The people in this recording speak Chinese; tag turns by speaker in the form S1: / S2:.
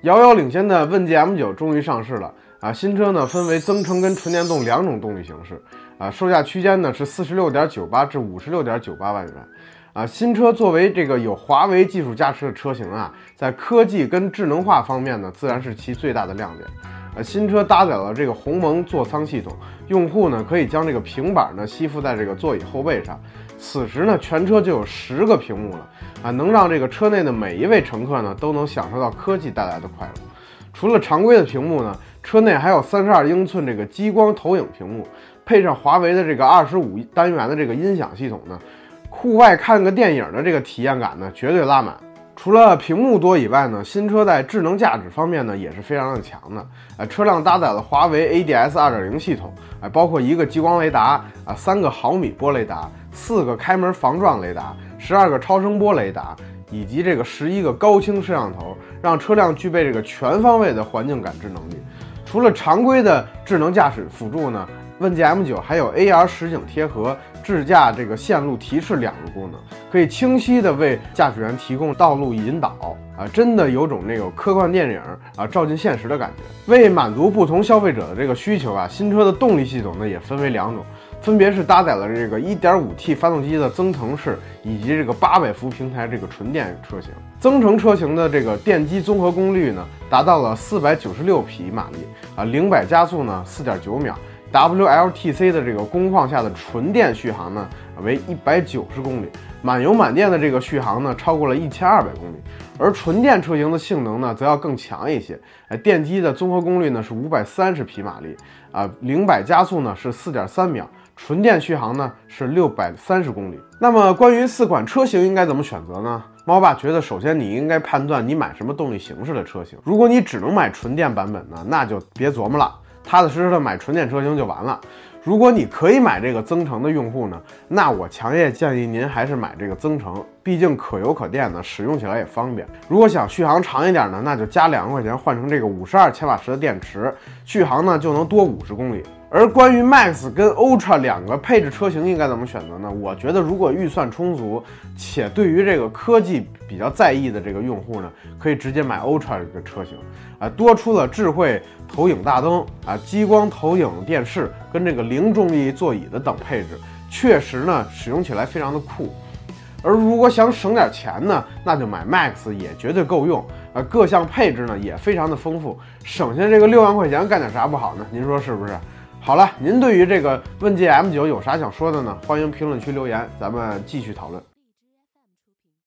S1: 遥遥领先的问界 M9 终于上市了啊！新车呢分为增程跟纯电动两种动力形式啊，售价区间呢是四十六点九八至五十六点九八万元啊。新车作为这个有华为技术加持的车型啊，在科技跟智能化方面呢，自然是其最大的亮点。呃，新车搭载了这个鸿蒙座舱系统，用户呢可以将这个平板呢吸附在这个座椅后背上，此时呢全车就有十个屏幕了啊，能让这个车内的每一位乘客呢都能享受到科技带来的快乐。除了常规的屏幕呢，车内还有三十二英寸这个激光投影屏幕，配上华为的这个二十五单元的这个音响系统呢，户外看个电影的这个体验感呢绝对拉满。除了屏幕多以外呢，新车在智能驾驶方面呢也是非常的强的。呃，车辆搭载了华为 ADS 2.0系统，哎，包括一个激光雷达啊，三个毫米波雷达，四个开门防撞雷达，十二个超声波雷达，以及这个十一个高清摄像头，让车辆具备这个全方位的环境感知能力。除了常规的智能驾驶辅助呢？问界 M9 还有 AR 实景贴合、智驾这个线路提示两个功能，可以清晰的为驾驶员提供道路引导啊，真的有种那个科幻电影啊照进现实的感觉。为满足不同消费者的这个需求啊，新车的动力系统呢也分为两种，分别是搭载了这个 1.5T 发动机的增程式，以及这个800伏平台这个纯电车型。增程车型的这个电机综合功率呢达到了496匹马力啊，零百加速呢4.9秒。WLTC 的这个工况下的纯电续航呢为一百九十公里，满油满电的这个续航呢超过了一千二百公里，而纯电车型的性能呢则要更强一些，哎，电机的综合功率呢是五百三十匹马力啊，零百加速呢是四点三秒，纯电续航呢是六百三十公里。那么关于四款车型应该怎么选择呢？猫爸觉得，首先你应该判断你买什么动力形式的车型，如果你只能买纯电版本呢，那就别琢磨了。踏踏实实的买纯电车型就完了。如果你可以买这个增程的用户呢，那我强烈建议您还是买这个增程，毕竟可油可电的，使用起来也方便。如果想续航长一点呢，那就加两万块钱换成这个五十二千瓦时的电池，续航呢就能多五十公里。而关于 Max 跟 Ultra 两个配置车型应该怎么选择呢？我觉得如果预算充足，且对于这个科技比较在意的这个用户呢，可以直接买 Ultra 这个车型，啊，多出了智慧投影大灯啊、激光投影电视跟这个零重力座椅的等配置，确实呢使用起来非常的酷。而如果想省点钱呢，那就买 Max 也绝对够用，啊，各项配置呢也非常的丰富，省下这个六万块钱干点啥不好呢？您说是不是？好了，您对于这个问界 M9 有啥想说的呢？欢迎评论区留言，咱们继续讨论。